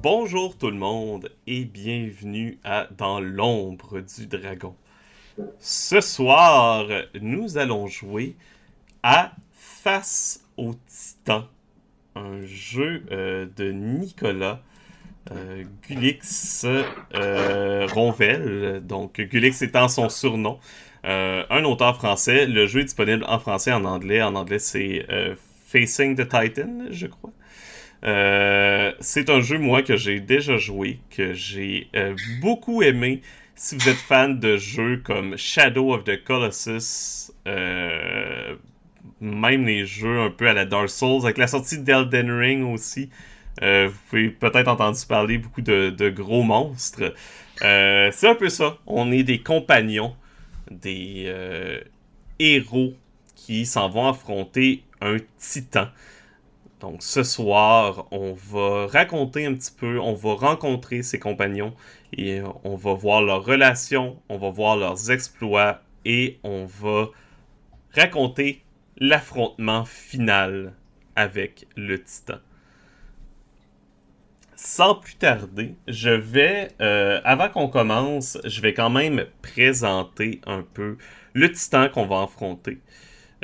Bonjour tout le monde et bienvenue à Dans l'ombre du dragon. Ce soir, nous allons jouer à Face au Titan, un jeu euh, de Nicolas euh, Gulix euh, Ronvel, donc Gulix étant son surnom, un auteur français. Le jeu est disponible en français en anglais. En anglais, c'est Facing the Titan, je crois. c'est un jeu, moi, que j'ai déjà joué, que j'ai beaucoup aimé. Si vous êtes fan de jeux comme Shadow of the Colossus, même les jeux un peu à la Dark Souls, avec la sortie d'Elden Ring aussi. Euh, vous pouvez peut-être entendu parler beaucoup de, gros monstres. Euh, c'est un peu ça. On est des compagnons, des euh, héros qui s'en vont affronter un titan. Donc ce soir, on va raconter un petit peu, on va rencontrer ces compagnons et on va voir leurs relations, on va voir leurs exploits et on va raconter l'affrontement final avec le titan. Sans plus tarder, je vais, euh, avant qu'on commence, je vais quand même présenter un peu le titan qu'on va affronter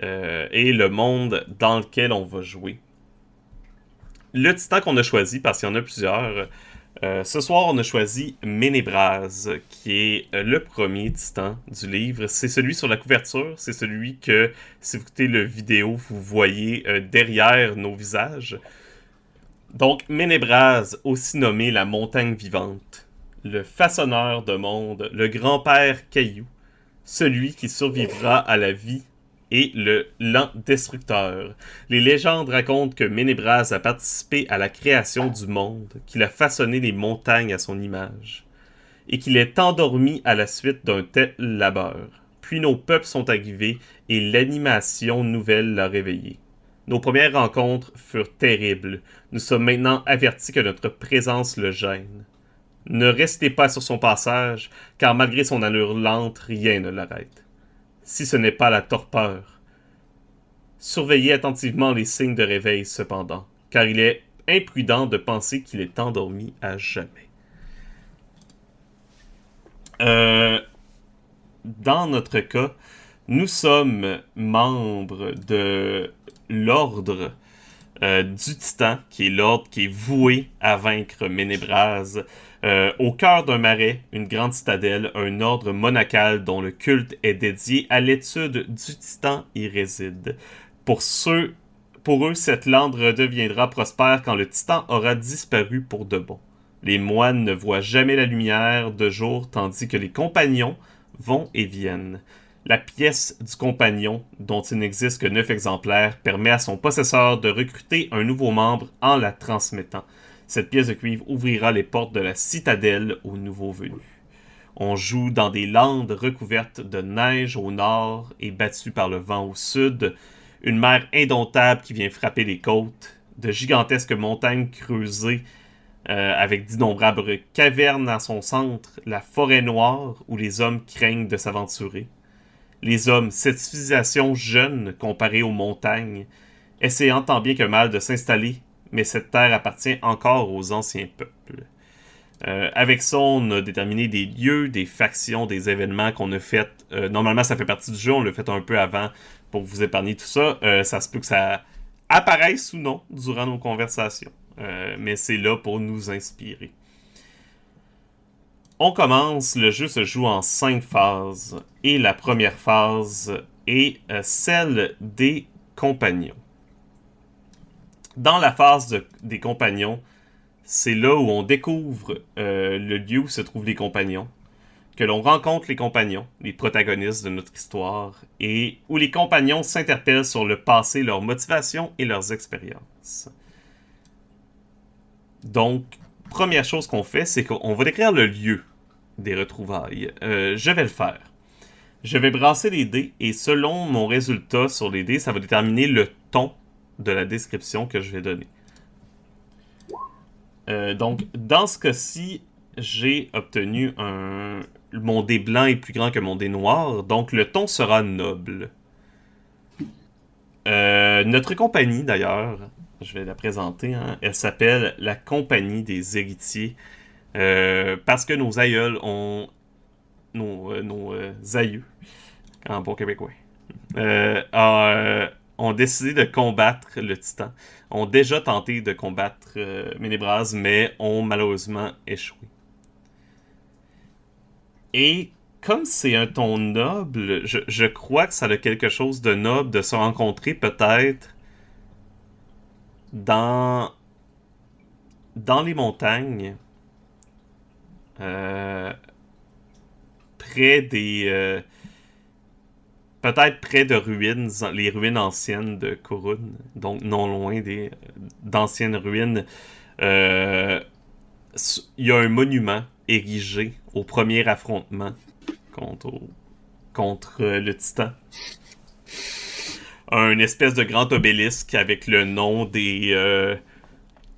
euh, et le monde dans lequel on va jouer. Le titan qu'on a choisi, parce qu'il y en a plusieurs, euh, ce soir, on a choisi Ménébraz, qui est le premier titan du livre. C'est celui sur la couverture, c'est celui que, si vous écoutez le vidéo, vous voyez derrière nos visages. Donc, Ménébraz, aussi nommé la montagne vivante, le façonneur de monde, le grand-père Caillou, celui qui survivra à la vie et le lent destructeur. Les légendes racontent que Ménébras a participé à la création du monde, qu'il a façonné les montagnes à son image, et qu'il est endormi à la suite d'un tel labeur. Puis nos peuples sont arrivés et l'animation nouvelle l'a réveillé. Nos premières rencontres furent terribles. Nous sommes maintenant avertis que notre présence le gêne. Ne restez pas sur son passage, car malgré son allure lente, rien ne l'arrête si ce n'est pas la torpeur. Surveillez attentivement les signes de réveil cependant, car il est imprudent de penser qu'il est endormi à jamais. Euh, dans notre cas, nous sommes membres de l'ordre euh, du Titan, qui est l'ordre qui est voué à vaincre Ménébraz euh, au cœur d'un marais, une grande citadelle, un ordre monacal dont le culte est dédié à l'étude du titan y réside. Pour pour eux, cette lande redeviendra prospère quand le titan aura disparu pour de bon. Les moines ne voient jamais la lumière de jour tandis que les compagnons vont et viennent. La pièce du compagnon, dont il n'existe que neuf exemplaires, permet à son possesseur de recruter un nouveau membre en la transmettant. Cette pièce de cuivre ouvrira les portes de la citadelle aux nouveaux venus. On joue dans des landes recouvertes de neige au nord et battues par le vent au sud, une mer indomptable qui vient frapper les côtes, de gigantesques montagnes creusées euh, avec d'innombrables cavernes à son centre, la forêt noire où les hommes craignent de s'aventurer. Les hommes, cette civilisation jeune comparée aux montagnes, essayant tant bien que mal de s'installer mais cette terre appartient encore aux anciens peuples. Euh, avec ça, on a déterminé des lieux, des factions, des événements qu'on a fait. Euh, normalement, ça fait partie du jeu, on l'a fait un peu avant pour vous épargner tout ça. Euh, ça se peut que ça apparaisse ou non durant nos conversations, mais c'est là pour nous inspirer. On commence, le jeu se joue en cinq phases, et la première phase est celle des compagnons dans la phase des compagnons, c'est là où on découvre euh, le lieu où se trouvent les compagnons, que l'on rencontre les compagnons, les protagonistes de notre histoire, et où les compagnons s'interpellent sur le passé, leurs motivations et leurs expériences. Donc, première chose qu'on fait, c'est qu'on va décrire le lieu des retrouvailles. Euh, je vais le faire. Je vais brasser les dés et selon mon résultat sur les dés, ça va déterminer le ton de la description que je vais donner. donc, dans ce cas-ci, j'ai obtenu un. Mon dé blanc est plus grand que mon dé noir, donc le ton sera noble. notre compagnie, d'ailleurs, je vais la présenter, hein, elle s'appelle la Compagnie des héritiers. parce que nos aïeuls ont. Nos, nos aïeux, en bon québécois, ont décidé de combattre le titan. Ont déjà tenté de combattre euh, Ménébras, mais ont malheureusement échoué. Et comme c'est un ton noble, je, crois que ça a quelque chose de noble de se rencontrer peut-être dans dans les montagnes euh, près des euh, peut-être près de ruines, les ruines anciennes de Kurun, donc non loin des d'anciennes ruines. Euh, il y a un monument érigé au premier affrontement contre, contre le Titan. Un espèce de grand obélisque avec le nom des euh,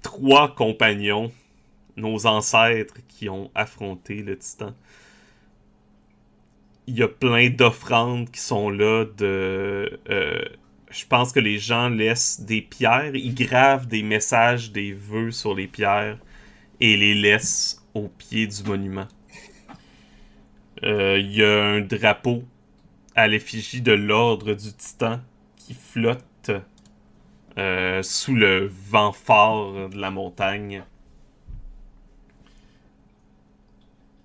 trois compagnons, nos ancêtres qui ont affronté le Titan il y a plein d'offrandes qui sont là de euh, je pense que les gens laissent des pierres, ils gravent des messages, des vœux sur les pierres et les laissent au pied du monument. Euh, il y a un drapeau à l'effigie de l'ordre du titan flotte euh, sous le vent fort de la montagne.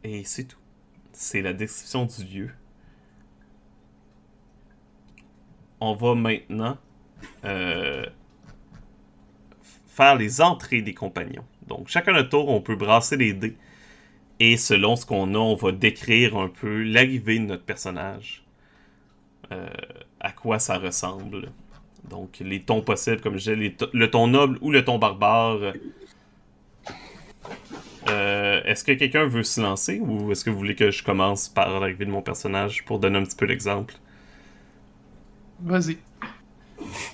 Et c'est tout c'est la description du lieu. On va maintenant euh, faire les entrées des compagnons. Donc, chacun notre tour, on peut brasser les dés. Et selon ce qu'on a, on va décrire un peu l'arrivée de notre personnage. Euh, à quoi ça ressemble. Donc, les tons possibles, comme je disais, le ton noble ou le ton barbare euh, est-ce que quelqu'un veut se lancer ou est-ce que vous voulez que je commence par l'arrivée de mon personnage pour donner un petit peu l'exemple? Vas-y.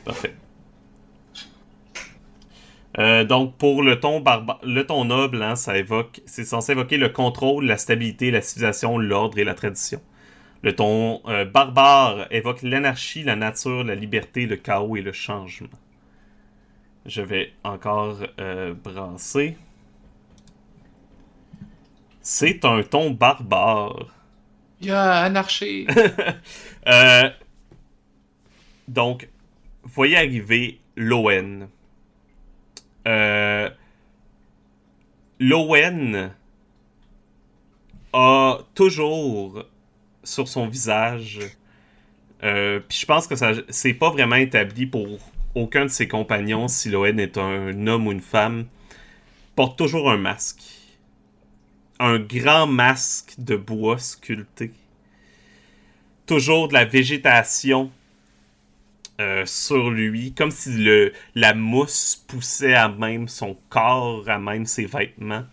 Parfait. Euh, donc pour le ton le ton noble, hein, ça évoque, c'est censé évoquer le contrôle, la stabilité, la civilisation, l'ordre et la tradition. Le ton euh, barbare évoque l'anarchie, la nature, la liberté, le chaos et le changement. Je vais encore brasser. C'est un ton barbare. Il y a anarché. euh, donc, voyez arriver Lowen. Euh, Lowen a toujours sur son visage, euh, puis je pense que ça c'est pas vraiment établi pour aucun de ses compagnons si Lowen est un homme ou une femme, porte toujours un masque un grand masque de bois sculpté. Toujours de la végétation euh, sur lui, comme si la mousse poussait à même son corps, à même ses vêtements.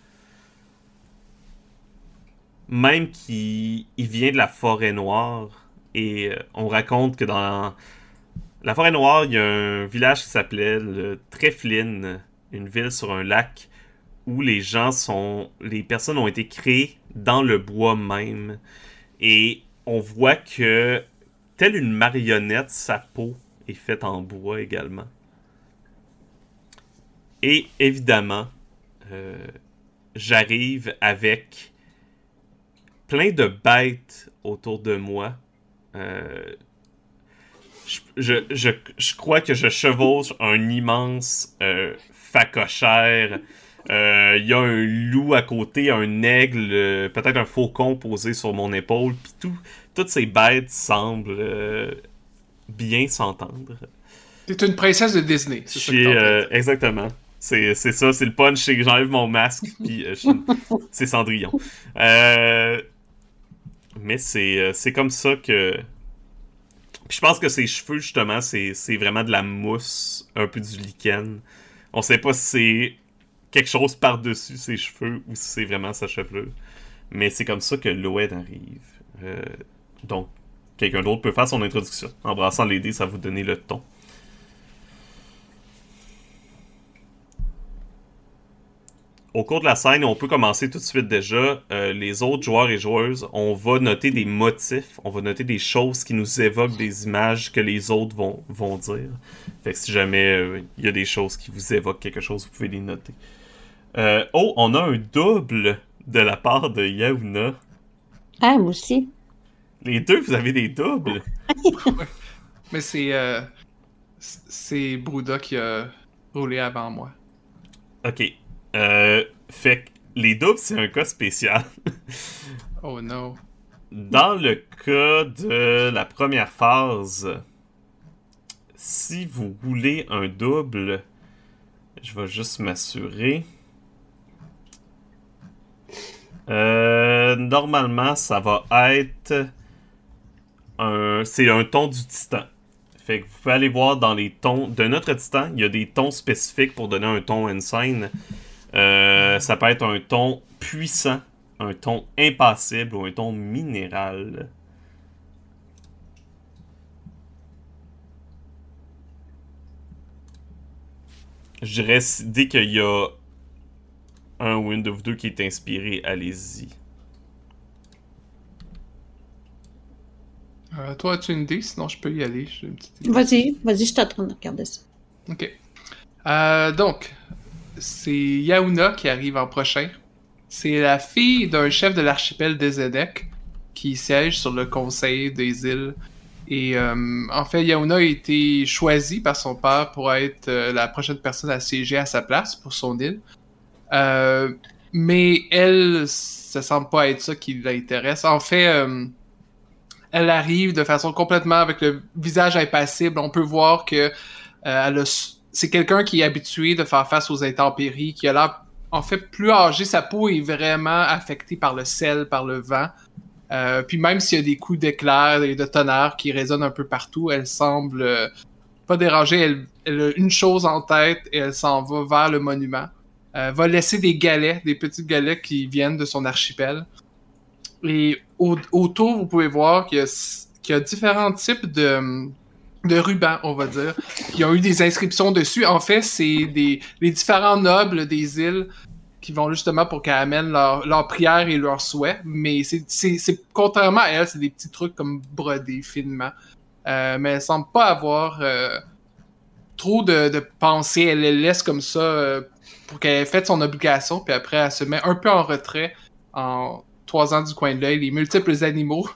Même qu'il vient de la forêt noire. Et euh, on raconte que dans la forêt noire, il y a un village qui s'appelait le Treflin, une ville sur un lac où les gens sont. Les personnes ont été créées dans le bois même. Et on voit que, telle une marionnette, sa peau est faite en bois également. Et évidemment, euh, j'arrive avec plein de bêtes autour de moi. Euh, je, je, crois que je chevauche un immense euh, facochère euh, il y a un loup à côté, un aigle, euh, peut-être un faucon posé sur mon épaule, puis tout, toutes ces bêtes semblent bien s'entendre. C'est une princesse de Disney. C'est exactement. C'est ça, c'est le punch, c'est que j'enlève mon masque, puis c'est Cendrillon. Mais c'est comme ça que... Puis je pense que ses cheveux, justement, c'est vraiment de la mousse, un peu du lichen. On sait pas si c'est quelque chose par-dessus ses cheveux ou si c'est vraiment sa chevelure. Mais c'est comme ça que Loed arrive. Euh, donc, quelqu'un d'autre peut faire son introduction. Embrassant les dés, ça va vous donner le ton. Au cours de la scène, on peut commencer tout de suite déjà. euh, les autres joueurs et joueuses, on va noter des motifs, on va noter des choses qui nous évoquent des images que les autres vont, vont dire. Fait que si jamais euh, il y a des choses qui vous évoquent quelque chose, vous pouvez les noter. Euh, oh, on a un double de la part de Yauna. Ah, moi aussi. Les deux, vous avez des doubles? Mais c'est. euh, c'est Bruda qui a roulé avant moi. Ok. Euh, fait que les doubles, c'est un cas spécial. Oh no. Dans le cas de la première phase, si vous roulez un double, je vais juste m'assurer. Euh, normalement, ça va être un, c'est un ton du titan. Fait que vous pouvez aller voir dans les tons de notre titan, il y a des tons spécifiques pour donner un ton insane. Euh, ça peut être un ton puissant, un ton impassible ou un ton minéral. Je dirais, dès qu'il y a un ou une de vous deux qui est inspiré, allez-y. Euh, toi, as-tu une idée? Sinon, je peux y aller. Vas-y, vas-y, je train de regarder ça. Ok. Euh, donc, c'est Yauna qui arrive en prochain. C'est la fille d'un chef de l'archipel des Zedek qui siège sur le conseil des îles. Et euh, en fait, Yauna a été choisie par son père pour être euh, la prochaine personne à siéger à sa place pour son île. Euh, mais elle, ça semble pas être ça qui l'intéresse. En fait, elle arrive de façon complètement avec le visage impassible. On peut voir que elle a c'est quelqu'un qui est habitué de faire face aux intempéries, qui a l'air en fait plus âgé. Sa peau est vraiment affectée par le sel, par le vent. Euh, puis même s'il y a des coups d'éclair et de tonnerre qui résonnent un peu partout, elle semble euh, pas dérangée. Elle, a une chose en tête et elle s'en va vers le monument. Elle va laisser des galets, des petits galets qui viennent de son archipel. Et au- autour, vous pouvez voir qu'il y, a s- qu'il y a différents types de, de rubans, on va dire, qui ont eu des inscriptions dessus. En fait, c'est des les différents nobles des îles qui vont justement pour qu'elles amènent leurs leurs prières et leurs souhaits. Mais c'est- contrairement à elle, c'est des petits trucs comme brodés finement. Euh, mais elle semble pas avoir euh, trop de, de pensée. Elle les laisse comme ça euh, pour qu'elle ait fait son obligation, puis après elle se met un peu en retrait en trois ans du coin de l'œil, les multiples animaux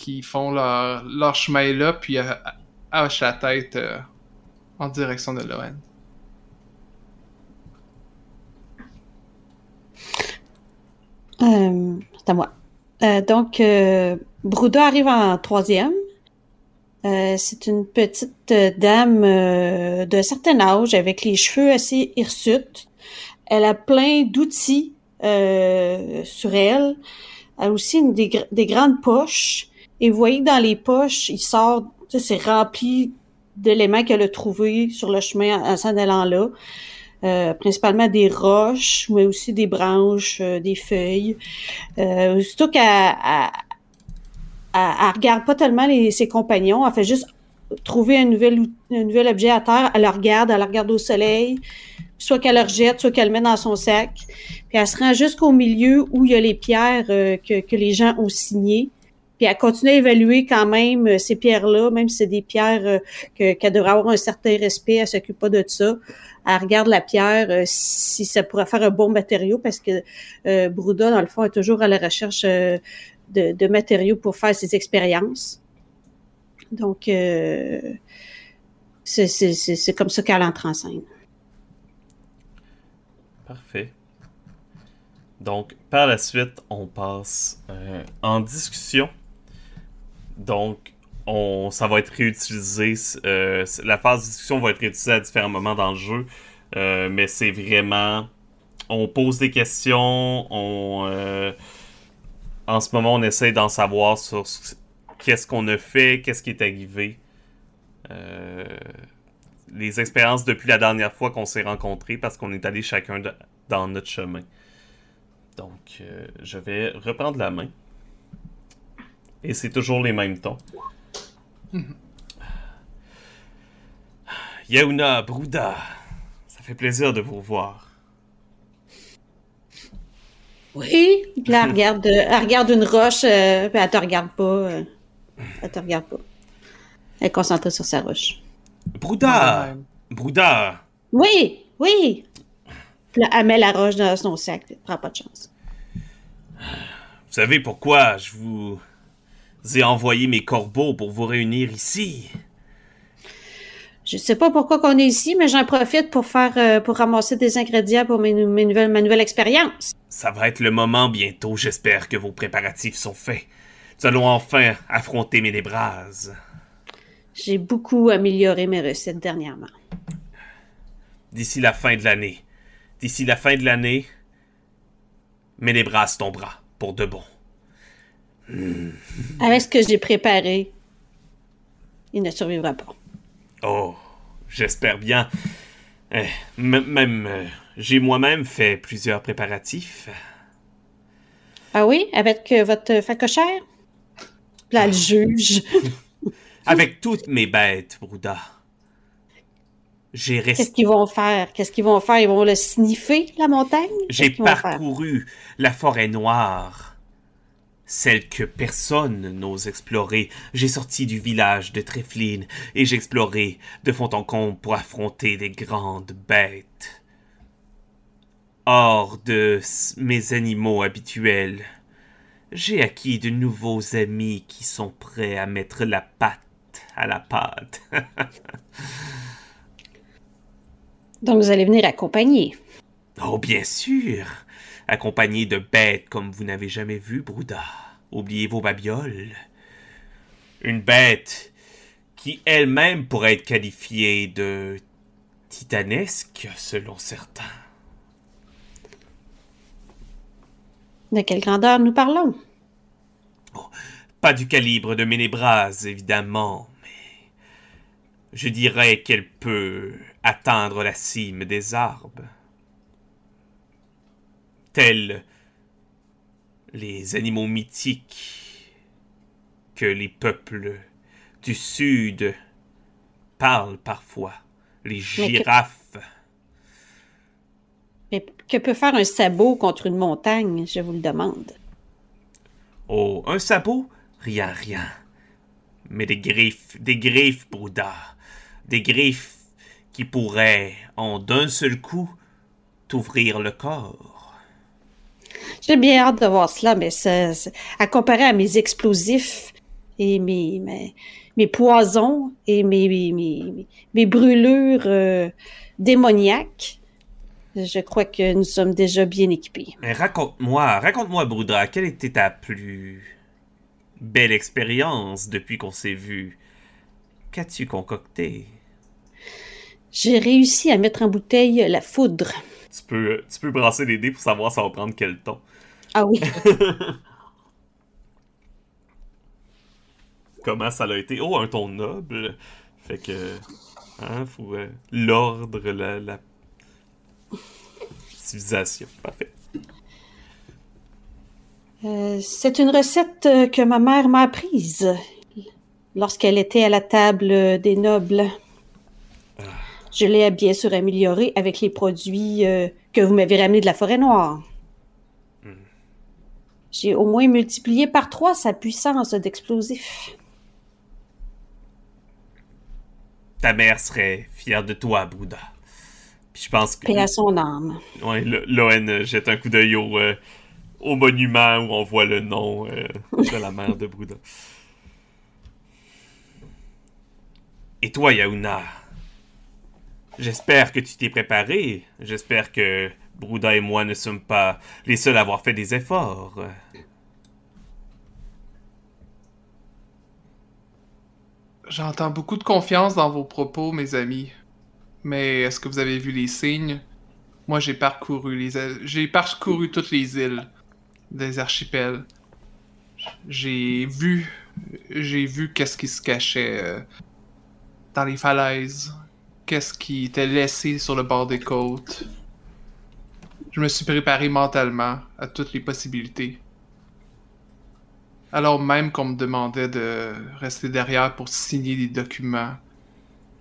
qui font leur, leur chemin là, puis euh, hoche la tête euh, en direction de Loen. Euh, c'est à moi. Euh, donc, Bruda arrive en troisième. C'est une petite dame d'un certain âge avec les cheveux assez hirsutes. Elle a plein d'outils sur elle. Elle a aussi des grandes poches. Et vous voyez que dans les poches, il sort, c'est rempli d'éléments qu'elle a trouvés sur le chemin en, en s'en allant là. Euh, principalement des roches, mais aussi des branches, euh, des feuilles. Euh, aussitôt qu'elle elle, elle- elle regarde pas tellement ses compagnons, elle fait juste trouver un nouvel, un nouvel objet à terre, elle le regarde, elle le regarde au soleil, soit qu'elle le rejette, soit qu'elle le met dans son sac. Puis elle se rend jusqu'au milieu où il y a les pierres euh, que, que les gens ont signées. Puis elle continue à évaluer quand même euh, ces pierres-là, même si c'est des pierres euh, que- qu'elle devrait avoir un certain respect, elle s'occupe pas de ça. Elle regarde la pierre euh, si ça pourrait faire un bon matériau parce que euh, Bruda, dans le fond, est toujours à la recherche de, matériaux pour faire ses expériences. Donc, c'est c'est- comme ça qu'elle entre en scène. Parfait. Donc, par la suite, on passe en discussion. Donc, on, ça va être réutilisé. euh, la phase discussion va être réutilisée à différents moments dans le jeu. euh, mais c'est vraiment. On pose des questions. On, euh, en ce moment, on essaie d'en savoir sur ce- qu'est-ce qu'on a fait, qu'est-ce qui est arrivé. Les expériences depuis la dernière fois qu'on s'est rencontrés parce qu'on est allé chacun de- dans notre chemin. Donc, je vais reprendre la main. Et c'est toujours les mêmes tons. Yauna, Bruda, ça fait plaisir de vous revoir. Oui. Puis là, elle regarde, euh, elle regarde une roche, euh, puis elle te regarde pas. euh, elle te regarde pas. Elle est concentrée sur sa roche. Brouda! Brouda! Oui, oui. Puis là, elle met la roche dans son sac. Elle prend pas de chance. Vous savez pourquoi je vous ai envoyé mes corbeaux pour vous réunir ici? Je sais pas pourquoi qu'on est ici, mais j'en profite pour faire, euh, pour ramasser des ingrédients pour mes, nou- mes nouvelles, ma nouvelle expérience. Ça va être le moment bientôt, j'espère que vos préparatifs sont faits. Nous allons enfin affronter Ménébrase. J'ai beaucoup amélioré mes recettes dernièrement. D'ici la fin de l'année. D'ici la fin de l'année, Ménébrase tombera, pour de bon. Avec ce que j'ai préparé, il ne survivra pas. Oh, j'espère bien. Eh, même, euh, j'ai moi-même fait plusieurs préparatifs. Ah oui? Avec euh, votre facochère? Là, le juge. Avec toutes mes bêtes, Brouda. J'ai Qu'est-ce resté. qu'ils vont faire? Qu'est-ce qu'ils vont faire? Ils vont le sniffer, la montagne? J'ai Qu'est-ce parcouru la forêt noire, celle que personne n'ose explorer. J'ai sorti du village de Trefline et j'ai exploré de fond en comble pour affronter des grandes bêtes. Hors de mes animaux habituels, j'ai acquis de nouveaux amis qui sont prêts à mettre la patte à la pâte. Donc, vous allez venir accompagner. Oh, bien sûr, accompagné de bêtes comme vous n'avez jamais vu, Brouda. Oubliez vos babioles. Une bête qui elle-même pourrait être qualifiée de titanesque, selon certains. De quelle grandeur nous parlons? Pas du calibre de Ménébrase, évidemment, mais je dirais qu'elle peut atteindre la cime des arbres. Tels les animaux mythiques que les peuples du Sud parlent parfois, les que- girafes. Mais que peut faire un sabot contre une montagne, je vous le demande? Oh, un sabot? Rien, rien. Mais des griffes, des griffes, Bouddha. Des griffes qui pourraient, en d'un seul coup, t'ouvrir le corps. J'ai bien hâte de voir cela, mais ça, ça- à comparer à mes explosifs et mes, mes, mes poisons et mes, mes, mes, brûlures euh, démoniaques, je crois que nous sommes déjà bien équipés. Mais raconte-moi, raconte-moi, Bouddha, quelle était ta plus belle expérience depuis qu'on s'est vu? Qu'as-tu concocté? J'ai réussi à mettre en bouteille la foudre. Tu peux, tu peux brasser les dés pour savoir ça va prendre quel ton. Ah oui, comment ça l'a été? Oh, un ton noble. Fait que. Hein, faut. euh, L'ordre, la, la. Civilisation. Parfait. Euh, c'est une recette euh, que ma mère m'a apprise lorsqu'elle était à la table des nobles. Je l'ai bien sûr améliorée avec les produits euh, que vous m'avez ramenés de la forêt noire. J'ai au moins multiplié par trois sa puissance d'explosif. Ta mère serait fière de toi, Bouddha. Puis je pense que. Paix à son âme. Ouais, Loen euh, jette un coup d'œil au, euh, au monument où on voit le nom euh, de la mère de Bouddha. Et toi, Yauna J'espère que tu t'es préparé. J'espère que Brouda et moi ne sommes pas les seuls à avoir fait des efforts. J'entends beaucoup de confiance dans vos propos, mes amis. Mais est-ce que vous avez vu les signes? Moi, j'ai parcouru les j'ai parcouru toutes les îles des archipels. J'ai vu j'ai vu qu'est-ce qui se cachait euh, dans les falaises, qu'est-ce qui était laissé sur le bord des côtes? Je me suis préparé mentalement à toutes les possibilités. Alors même qu'on me demandait de rester derrière pour signer des documents,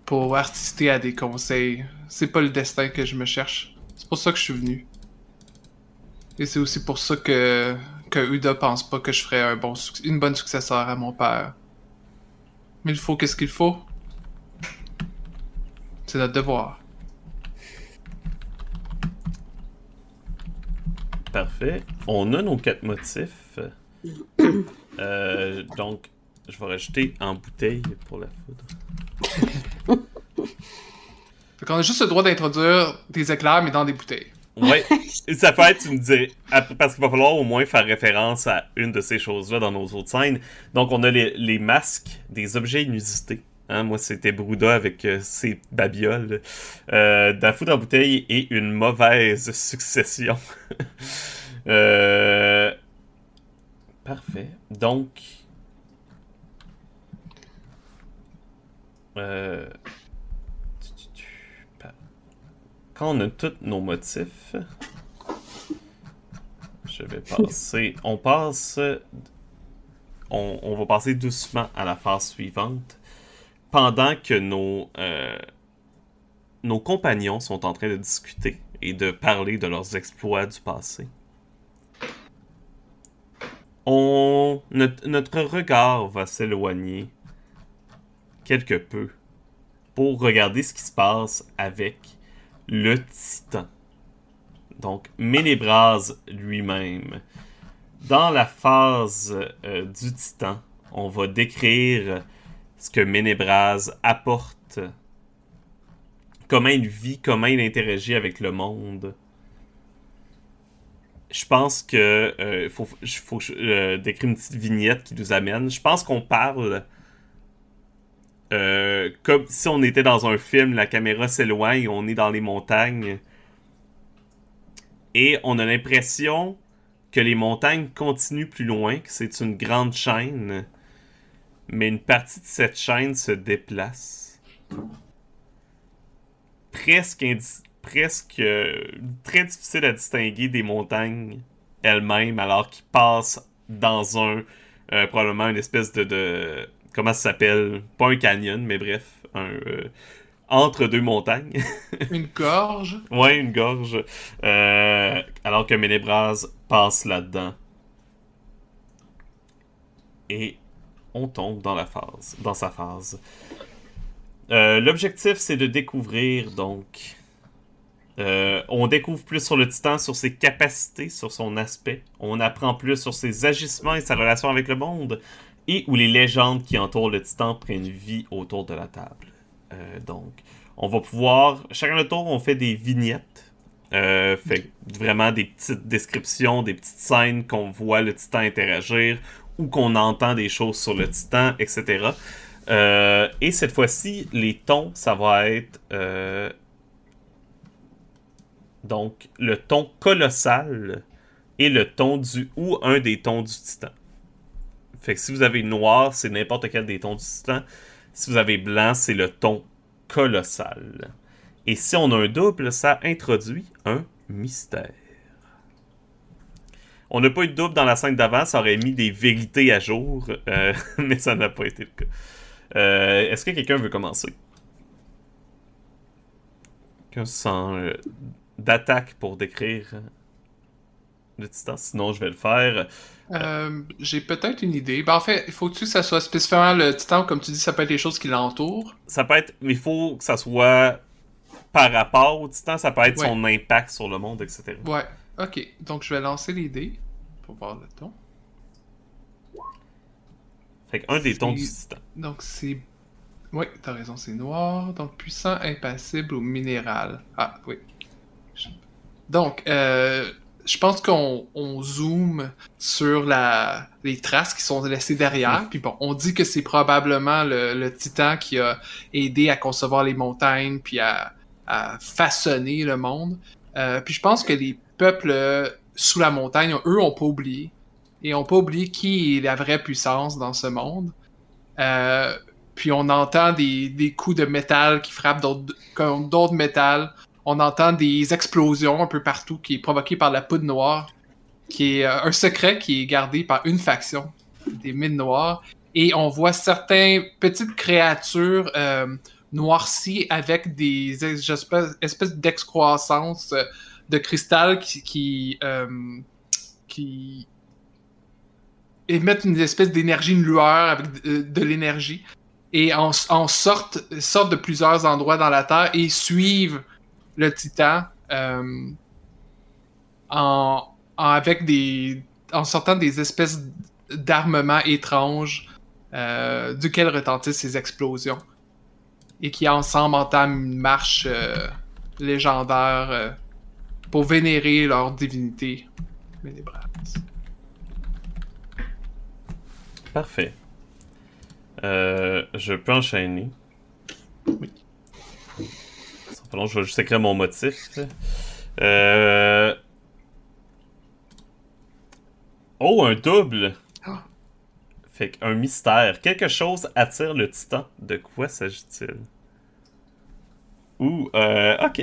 pour assister à des conseils, c'est pas le destin que je me cherche. C'est pour ça que je suis venu. Et c'est aussi pour ça que, que Uda pense pas que je ferais un bon, une bonne successeur à mon père. Mais il faut qu'est-ce qu'il faut. C'est notre devoir. Parfait. On a nos quatre motifs. Euh, donc, je vais rajouter en bouteille pour la foudre. Fait qu'on a juste le droit d'introduire des éclairs, mais dans des bouteilles. Ouais, ça peut être, tu me dis, parce qu'il va falloir au moins faire référence à une de ces choses-là dans nos autres scènes. Donc, on a les, les masques des objets inusités. Hein, moi, c'était Brouda avec euh, ses babioles. Euh, de la en bouteille et une mauvaise succession. Euh, Parfait. Donc. Euh... Quand on a tous nos motifs, je vais passer. On passe. On va passer doucement à la phase suivante. Pendant que nos, euh, nos compagnons sont en train de discuter et de parler de leurs exploits du passé. On, notre, notre regard va s'éloigner quelque peu pour regarder ce qui se passe avec le titan. Donc, Mélébras lui-même. Dans la phase euh, du titan, on va décrire ce que Ménébras apporte, comment il vit, comment il interagit avec le monde. Je pense que euh, faut, euh, décrire une petite vignette qui nous amène. Je pense qu'on parle euh, comme si on était dans un film, la caméra s'éloigne, on est dans les montagnes. Et on a l'impression que les montagnes continuent plus loin, que c'est une grande chaîne. Mais une partie de cette chaîne se déplace. Presque, presque euh, très difficile à distinguer des montagnes elles-mêmes, alors qu'ils passent dans un, euh, probablement une espèce de, de comment ça s'appelle? Pas un canyon, mais bref, un euh, entre deux montagnes. Une gorge? ouais, une gorge. Euh, alors que Ménébras passe là-dedans. Et on tombe dans la phase, dans sa phase. Euh, L'objectif, c'est de découvrir donc. euh, on découvre plus sur le titan, sur ses capacités, sur son aspect. On apprend plus sur ses agissements et sa relation avec le monde. Et où les légendes qui entourent le titan prennent vie autour de la table. Euh, donc, on va pouvoir. Chacun le tour, on fait des vignettes. Euh, fait vraiment des petites descriptions, des petites scènes qu'on voit le titan interagir ou qu'on entend des choses sur le titan, etc. Euh, et cette fois-ci, les tons, ça va être euh, donc le ton colossal et le ton du ou un des tons du titan. Fait que si vous avez noir, c'est n'importe quel des tons du titan. Si vous avez blanc, c'est le ton colossal. Et si on a un double, ça introduit un mystère. On n'a pas eu de double dans la scène d'avant, ça aurait mis des vérités à jour, euh, mais ça n'a pas été le cas. Euh, Est-ce que quelqu'un veut commencer? Quelqu'un sent euh, d'attaque pour décrire le titan? Sinon, je vais le faire. Euh, J'ai peut-être une idée. Ben, en fait, il faut que ça soit spécifiquement le titan, comme tu dis, ça peut être les choses qui l'entourent. Ça peut être. Mais il faut que ça soit par rapport au titan, ça peut être Ouais. son impact sur le monde, etc. Ouais, ok. Donc je vais lancer les dés pour voir le ton. Fait qu'un des tons du titan. Donc c'est. Oui, t'as raison, c'est noir. Donc puissant, impassible ou minéral. Ah, oui. Donc, euh, je pense qu'on on zoome sur la, les traces qui sont laissées derrière. Puis bon, on dit que c'est probablement le, le titan qui a aidé à concevoir les montagnes puis à, à façonner le monde. Euh, puis je pense que les peuples euh, sous la montagne, eux, ont pas oublié. Et ont pas oublié qui est la vraie puissance dans ce monde. Euh, puis on entend des, coups de métal qui frappent d'autres métals. On entend des explosions un peu partout qui est provoquée par la poudre noire, qui est euh, un secret qui est gardé par une faction des mines noires. Et on voit certaines petites créatures noircies avec des espèces, espèces d'excroissance de cristal qui, euh, qui émettent une espèce d'énergie, une lueur avec de, de l'énergie et en, en sortent, sortent de plusieurs endroits dans la Terre et suivent le Titan euh, en, en- avec des en sortant des espèces d'armements étranges euh, duquel retentissent ces explosions et qui ensemble entament une marche euh, légendaire euh, pour vénérer leur divinité Ménébrase. Parfait. Euh, je peux enchaîner? Oui. Pardon, je vais juste écrire mon motif. Euh... Oh, un double! Ah. Fait qu'un mystère. Quelque chose attire le titan. De quoi s'agit-il? Ouh, euh, ok.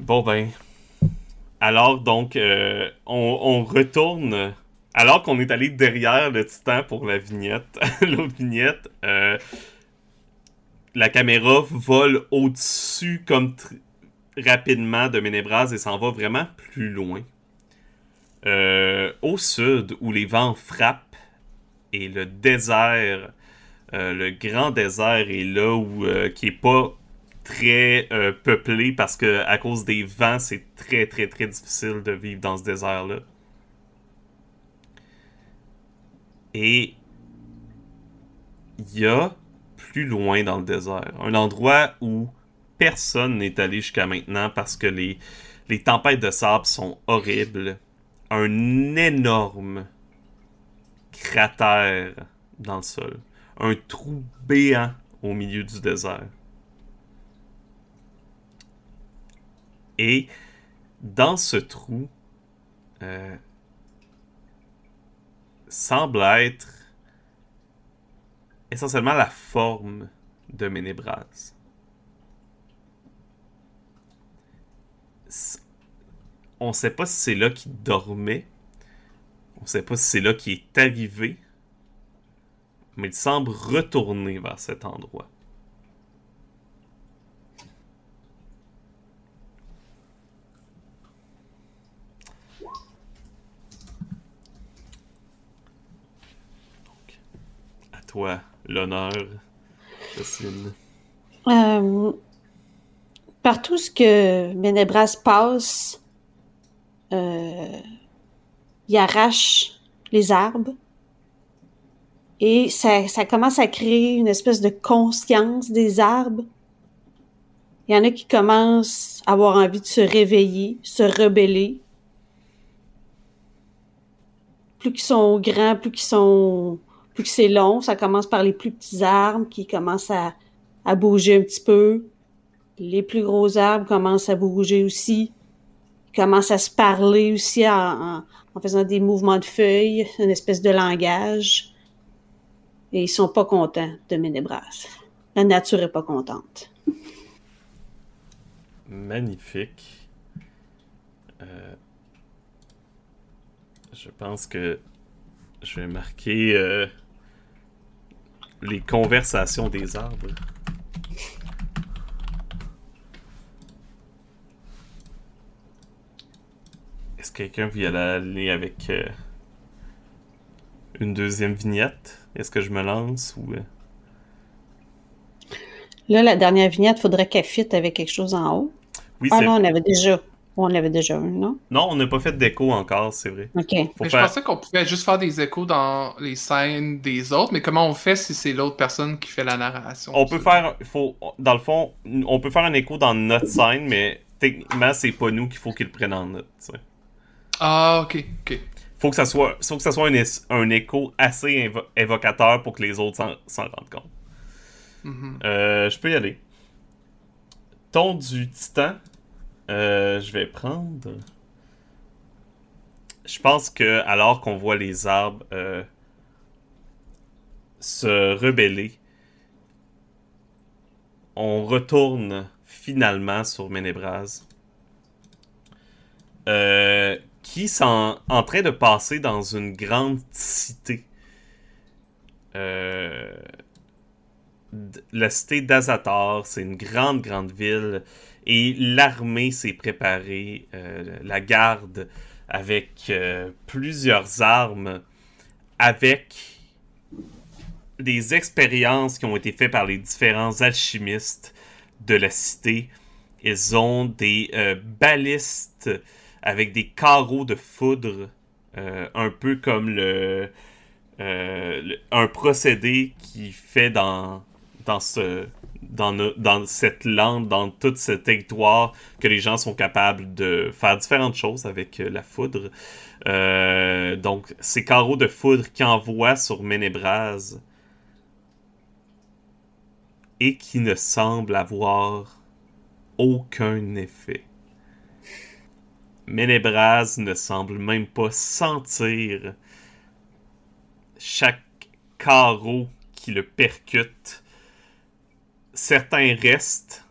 Bon ben. Alors donc, euh, on, retourne. Alors qu'on est allé derrière le titan pour la vignette, l'autre vignette, euh, la caméra vole au-dessus comme rapidement de Ménébras et s'en va vraiment plus loin. Euh, au sud, où les vents frappent et le désert, le grand désert est là où qui est pas très euh, peuplé parce que à cause des vents, c'est très très très difficile de vivre dans ce désert-là. Et il y a plus loin dans le désert, un endroit où personne n'est allé jusqu'à maintenant parce que les, les tempêtes de sable sont horribles. Un énorme cratère dans le sol. Un trou béant au milieu du désert. Et dans ce trou, euh, semble être essentiellement la forme de Ménébras. On sait pas si c'est là qu'il dormait. On sait pas si c'est là qu'il est arrivé. Mais il semble retourner vers cet endroit. Toi l'honneur, Jocelyne? Euh, partout ce que Ménébras passe, euh, il arrache les arbres et ça, ça commence à créer une espèce de conscience des arbres. Il y en a qui commencent à avoir envie de se réveiller, se rebeller. Plus qu'ils sont grands, plus qu'ils sont, plus que c'est long, ça commence par les plus petits arbres qui commencent à, bouger un petit peu. Les plus gros arbres commencent à bouger aussi. Ils commencent à se parler aussi en faisant des mouvements de feuilles, une espèce de langage. Et ils sont pas contents de Ménébras. La nature est pas contente. Magnifique. Euh, je pense que je vais marquer euh, les conversations des arbres. Est-ce que quelqu'un veut y aller avec euh, une deuxième vignette? Est-ce que je me lance ou... euh? Là, la dernière vignette, faudrait qu'elle fitte avec quelque chose en haut. Oui, Ah non, on avait déjà. On avait déjà un, non? Non, on n'a pas fait d'écho encore, c'est vrai. OK. Faut Mais faire- je pensais qu'on pouvait juste faire des échos dans les scènes des autres, mais comment on fait si c'est l'autre personne qui fait la narration? On peut faire, faut, dans le fond, on peut faire un écho dans notre scène, mais techniquement, c'est pas nous qu'il faut qu'il le prenne en note. Ah, ok, ok. Faut que ça soit, faut que ça soit un, es- un écho assez évo- évocateur pour que les autres s'en, rendent compte. Mhm. Euh, je peux y aller. Ton du titan, euh, je vais prendre. Je pense que alors qu'on voit les arbres euh, se rebeller, on retourne finalement sur Ménébras, euh, qui sont en train de passer dans une grande cité. La cité d'Azatar, c'est une grande, grande ville. Et l'armée s'est préparée, euh, la garde, avec euh, plusieurs armes, avec des expériences qui ont été faites par les différents alchimistes de la cité. Ils ont des euh, balistes avec des carreaux de foudre, euh, un peu comme le, le- un procédé qui fait dans dans ce dans, cette lande, dans tout ce territoire, que les gens sont capables de faire différentes choses avec euh, la foudre. Euh, donc, ces carreaux de foudre qui envoient sur Ménébraz et qui ne semblent avoir aucun effet. Ménébraz ne semble même pas sentir chaque carreau qui le percute. Certains restent.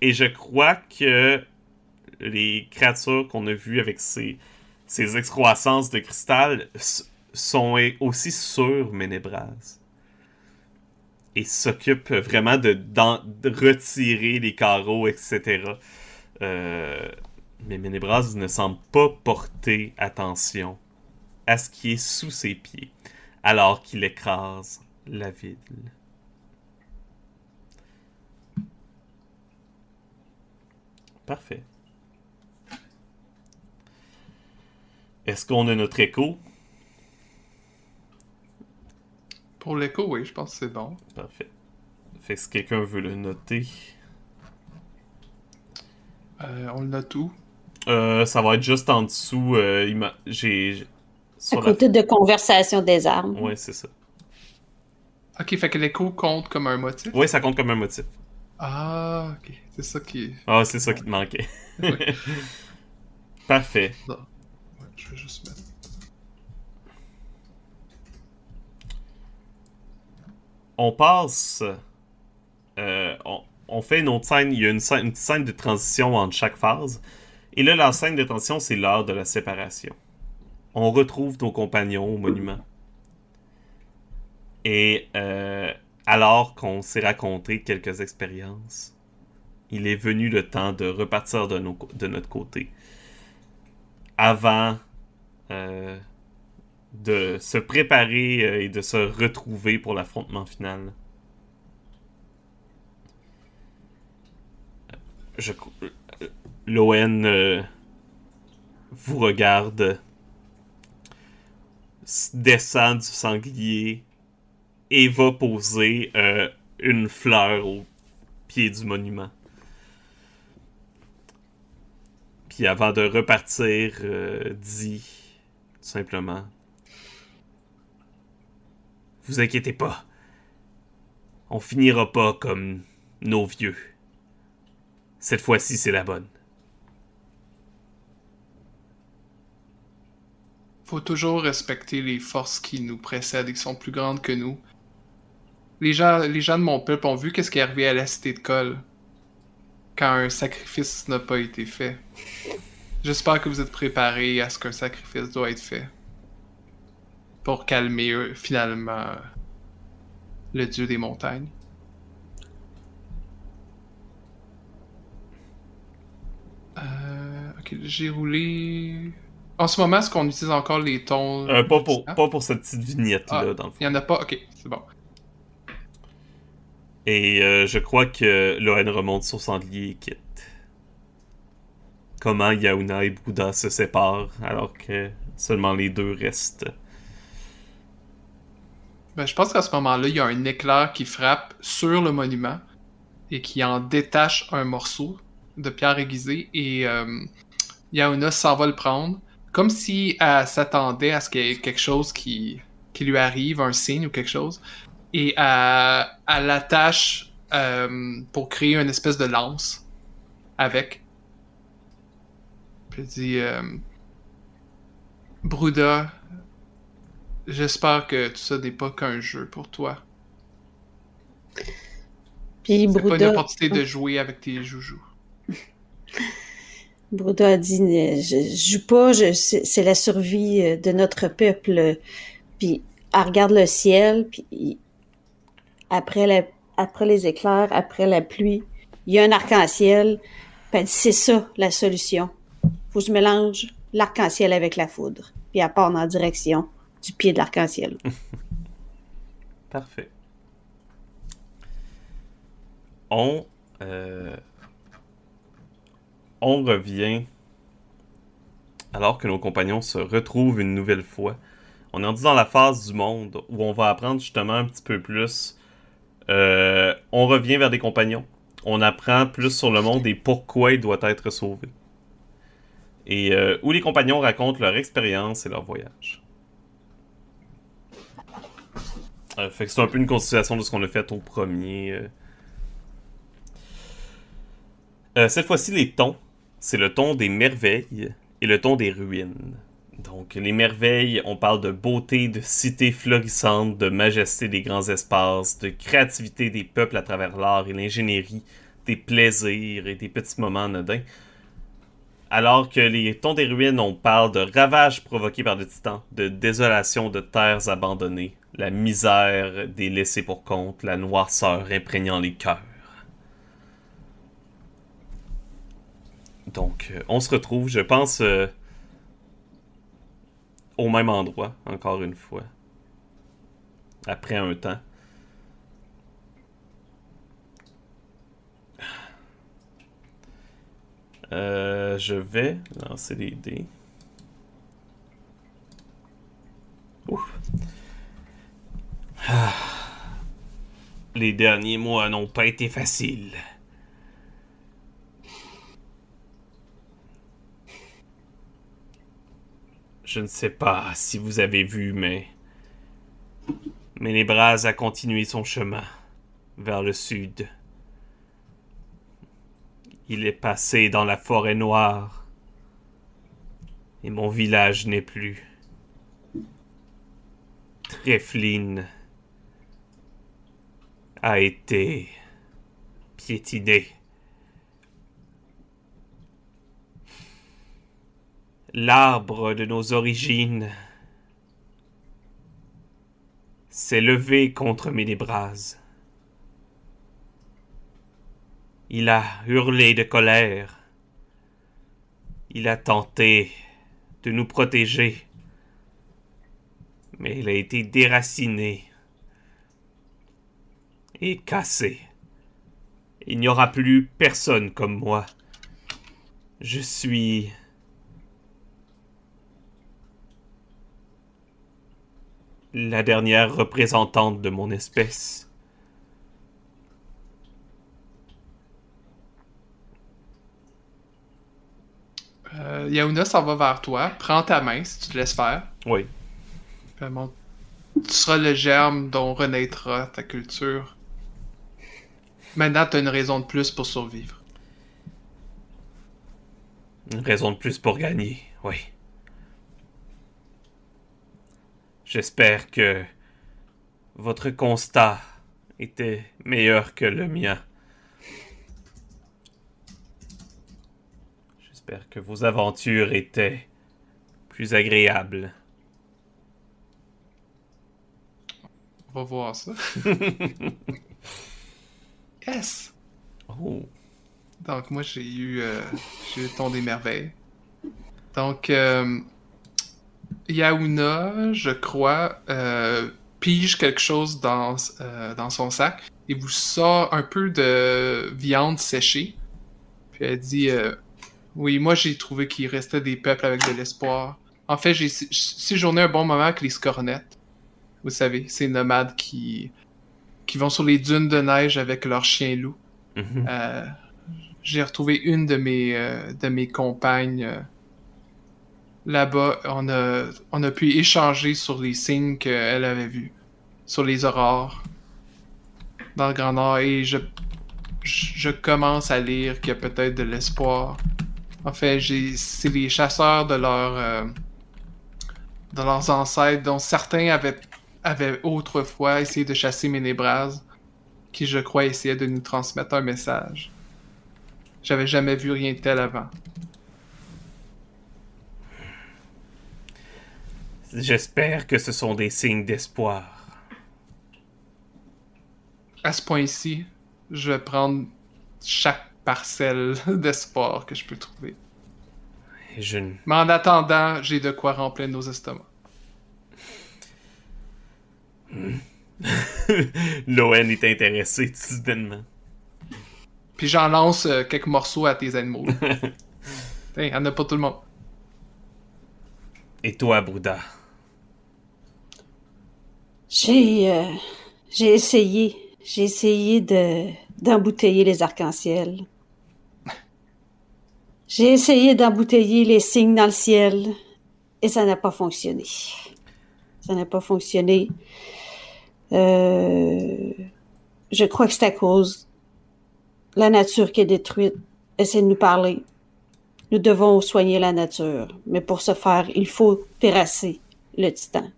Et je crois que les créatures qu'on a vues avec ces, ces excroissances de cristal sont aussi sur Ménébraz. Et s'occupent vraiment de, retirer les carreaux, etc. Euh, mais Ménébraz ne semble pas porter attention à ce qui est sous ses pieds, alors qu'il écrase la ville. Parfait. Est-ce qu'on a notre écho? Pour l'écho, oui, je pense que c'est bon. Parfait. Fait que si quelqu'un veut le noter, Euh, on le note où? euh, ça va être juste en dessous. euh, il m'a- j'ai. À la- côté de conversation des armes. Ouais, c'est ça. Ok, fait que l'écho compte comme un motif? Ouais, ça compte comme un motif. Ah, ok. C'est ça qui. Ah, c'est ça qui te manquait. Ouais. Parfait. Ouais, je vais juste mettre. on passe. euh, on, on fait une autre scène. Il y a une, scène- une petite scène de transition entre chaque phase. Et là, la scène de transition, c'est l'heure de la séparation. On retrouve nos compagnons au monument. Et euh, alors qu'on s'est raconté quelques expériences, il est venu le temps de repartir de, notre côté. Avant euh, de se préparer euh, et de se retrouver pour l'affrontement final. Euh, L'ON vous regarde, descend du sanglier et va poser euh, une fleur au pied du monument. Puis avant de repartir, euh, dit tout simplement Vous inquiétez pas. On finira pas comme nos vieux. Cette fois-ci, c'est la bonne. Faut toujours respecter les forces qui nous précèdent et qui sont plus grandes que nous. Les gens, les gens de mon peuple ont vu qu'est-ce qui est arrivé à la cité de Col quand un sacrifice n'a pas été fait. J'espère que vous êtes préparés à ce qu'un sacrifice doit être fait pour calmer euh, finalement le dieu des montagnes. Euh, ok, j'ai roulé. En ce moment, est-ce qu'on utilise encore les tons Euh, pas, pour, pas pour cette petite vignette-là, Ah, dans le fond. Il y en a pas? Ok, c'est bon. Et euh, je crois que Loren remonte sur sanglier et quitte. Comment Yauna et Bouddha se séparent alors que seulement les deux restent. Ben, je pense qu'à ce moment-là, il y a un éclair qui frappe sur le monument et qui en détache un morceau de pierre aiguisée et euh, s'en va le prendre comme si elle s'attendait à ce qu'il y ait quelque chose qui, qui lui arrive, un signe ou quelque chose, et elle, elle l'attache euh, pour créer une espèce de lance avec. Puis elle dit euh, Bruda, J'espère que tout ça n'est pas qu'un jeu pour toi. Puis C'est pas une Bruda, opportunité de jouer avec tes joujoux. Bruda a dit je, joue pas, je- c'est c'est la survie euh, de notre peuple. Puis elle regarde le ciel, puis après, la, après les éclairs, après la pluie, il y a un arc-en-ciel. Dit, c'est ça la solution. Faut que je mélange l'arc-en-ciel avec la foudre. Puis elle part dans la direction du pied de l'arc-en-ciel. Parfait. On, euh, on revient alors que nos compagnons se retrouvent une nouvelle fois. On est rendu dans la phase du monde où on va apprendre justement un petit peu plus. Euh, on revient vers des compagnons. On apprend plus sur le monde et pourquoi il doit être sauvé. Et euh, où les compagnons racontent leur expérience et leur voyage. Euh, fait que c'est un peu une continuation de ce qu'on a fait au premier. cette fois-ci, les tons. C'est le ton des merveilles et le ton des ruines. Donc, les merveilles, on parle de beauté, de cité florissante, de majesté des grands espaces, de créativité des peuples à travers l'art et l'ingénierie, des plaisirs et des petits moments anodins. Alors que les tons des ruines, on parle de ravages provoqués par des titans, de désolation de terres abandonnées, la misère des laissés pour compte, la noirceur imprégnant les cœurs. Donc, euh, on se retrouve, je pense, euh, au même endroit, encore une fois. Après un temps. Euh, je vais lancer les dés. Ouf. Ah. Les derniers mois n'ont pas été faciles. Je ne sais pas si vous avez vu, mais. Ménébras a continué son chemin vers le sud. Il est passé dans la forêt noire. Et mon village n'est plus. Trefline a été piétiné. L'arbre de nos origines s'est levé contre Ménébras. Il a hurlé de colère. Il a tenté de nous protéger, mais il a été déraciné et cassé. Il n'y aura plus personne comme moi. Je suis la dernière représentante de mon espèce. Euh, Yauna s'en va vers toi. Prends ta main si tu te laisses faire. Oui. tu seras le germe dont renaîtra ta culture. Maintenant, tu as une raison de plus pour survivre. Une raison de plus pour gagner, oui. J'espère que votre constat était meilleur que le mien. J'espère que vos aventures étaient plus agréables. On va voir ça. yes! Oh. Donc moi j'ai eu, euh, j'ai eu le ton des merveilles. Donc euh, Yauna, je crois, euh, pige quelque chose dans, euh, dans son sac et vous sort un peu de viande séchée. Puis elle dit euh, Oui, moi j'ai trouvé qu'il restait des peuples avec de l'espoir. En fait, j'ai séjourné un bon moment avec les scornettes. Vous savez, ces nomades qui, qui vont sur les dunes de neige avec leurs chiens loups. Mhm. j'ai retrouvé une de mes, de mes compagnes là-bas, on a, on a pu échanger sur les signes qu'elle avait vus, sur les aurores dans le Grand Nord, et je, je commence à lire qu'il y a peut-être de l'espoir. En fait, c'est les chasseurs de, euh, de leurs ancêtres, dont certains avaient, avaient autrefois essayé de chasser Ménébras, qui, je crois, essayaient de nous transmettre un message. J'avais jamais vu rien de tel avant. J'espère que ce sont des signes d'espoir. À ce point-ci, je vais prendre chaque parcelle d'espoir que je peux trouver. Je. Mais en attendant, j'ai de quoi remplir nos estomacs. Loen est intéressé soudainement. Puis j'en lance euh, quelques morceaux à tes animaux. Il en a pas tout le monde. Et toi, Bouddha? J'ai euh, j'ai essayé. J'ai essayé de d'embouteiller les arcs-en-ciel. J'ai essayé d'embouteiller les signes dans le ciel et ça n'a pas fonctionné. Ça n'a pas fonctionné. Euh, je crois que c'est à cause de la nature qui est détruite. Essaie de nous parler. Nous devons soigner la nature, mais pour ce faire, il faut terrasser le titan.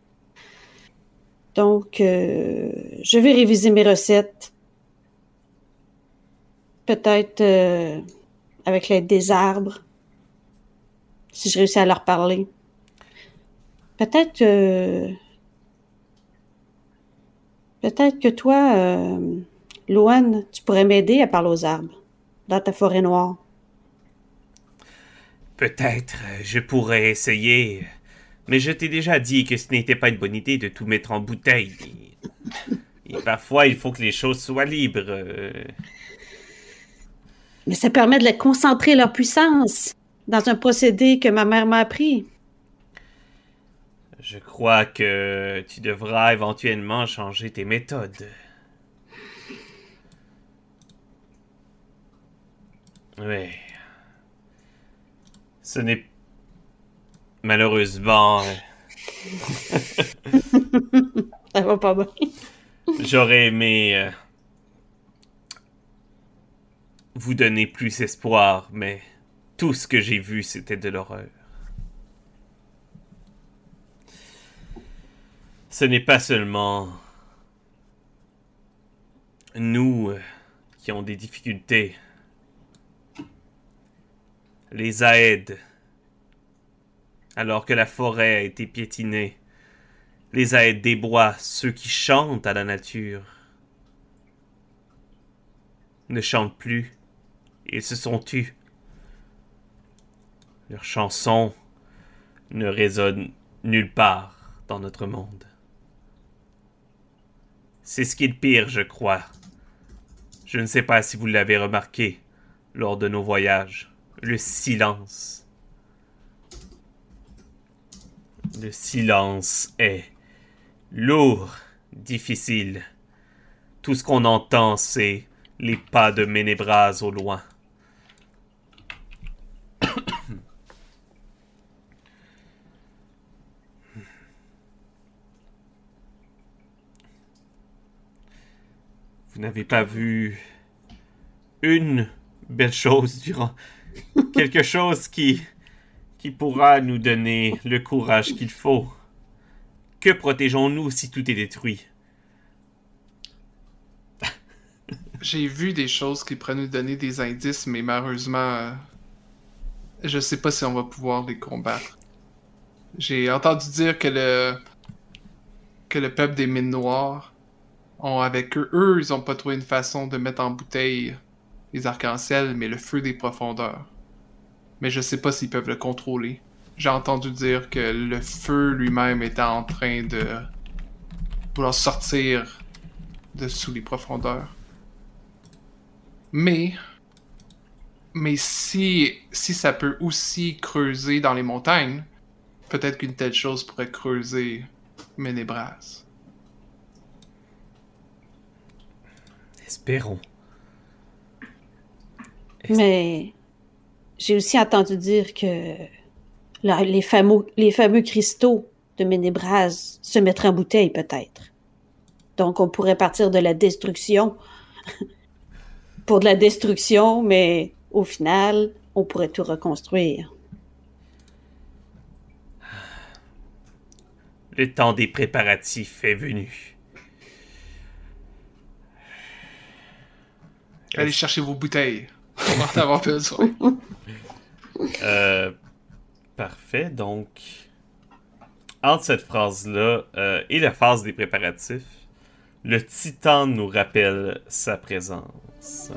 Donc, euh, je vais réviser mes recettes. Peut-être euh, avec l'aide des arbres, si je réussis à leur parler. Peut-être que... Peut-être que toi, euh, tu pourrais m'aider à parler aux arbres dans ta forêt noire. Peut-être, euh, je pourrais essayer. Mais je t'ai déjà dit que ce n'était pas une bonne idée de tout mettre en bouteille. Et, et parfois, il faut que les choses soient libres. euh. Mais ça permet de les concentrer leur puissance dans un procédé que ma mère m'a appris. Je crois que tu devras éventuellement changer tes méthodes. Oui. Ce n'est malheureusement. Ça va pas bien. J'aurais aimé euh, vous donner plus espoir, mais tout ce que j'ai vu, c'était de l'horreur. Ce n'est pas seulement nous euh, qui avons des difficultés. Les Aèdes, alors que la forêt a été piétinée, les Aèdes des bois, ceux qui chantent à la nature, ne chantent plus. Ils se sont tus. Leurs chansons ne résonnent nulle part dans notre monde. C'est ce qui est le pire, je crois. Je ne sais pas si vous l'avez remarqué lors de nos voyages. Le silence. Le silence est lourd, difficile. Tout ce qu'on entend, c'est les pas de Ménébras au loin. Vous n'avez pas vu une belle chose durant quelque chose qui qui pourra nous donner le courage qu'il faut. Que protégeons-nous si tout est détruit? J'ai vu des choses qui pourraient nous donner des indices, mais malheureusement, euh, je sais pas si on va pouvoir les combattre. J'ai entendu dire que le que le peuple des mines noires ont avec eux, eux, ils ont pas trouvé une façon de mettre en bouteille les arcs-en-ciel, mais le feu des profondeurs. Mais je sais pas s'ils peuvent le contrôler. J'ai entendu dire que le feu lui-même était en train de vouloir sortir de sous les profondeurs. Mais mais si si ça peut aussi creuser dans les montagnes, peut-être qu'une telle chose pourrait creuser Ménébras. Espérons. Mais j'ai aussi entendu dire que les, fameux, les fameux cristaux de Ménébras se mettraient en bouteille, peut-être. Donc, on pourrait partir de la destruction pour de la destruction, mais au final, on pourrait tout reconstruire. Le temps des préparatifs est venu. Allez chercher vos bouteilles. On va en avoir besoin. Euh, parfait, donc. Entre cette phrase-là euh, et la phase des préparatifs, le titan nous rappelle sa présence.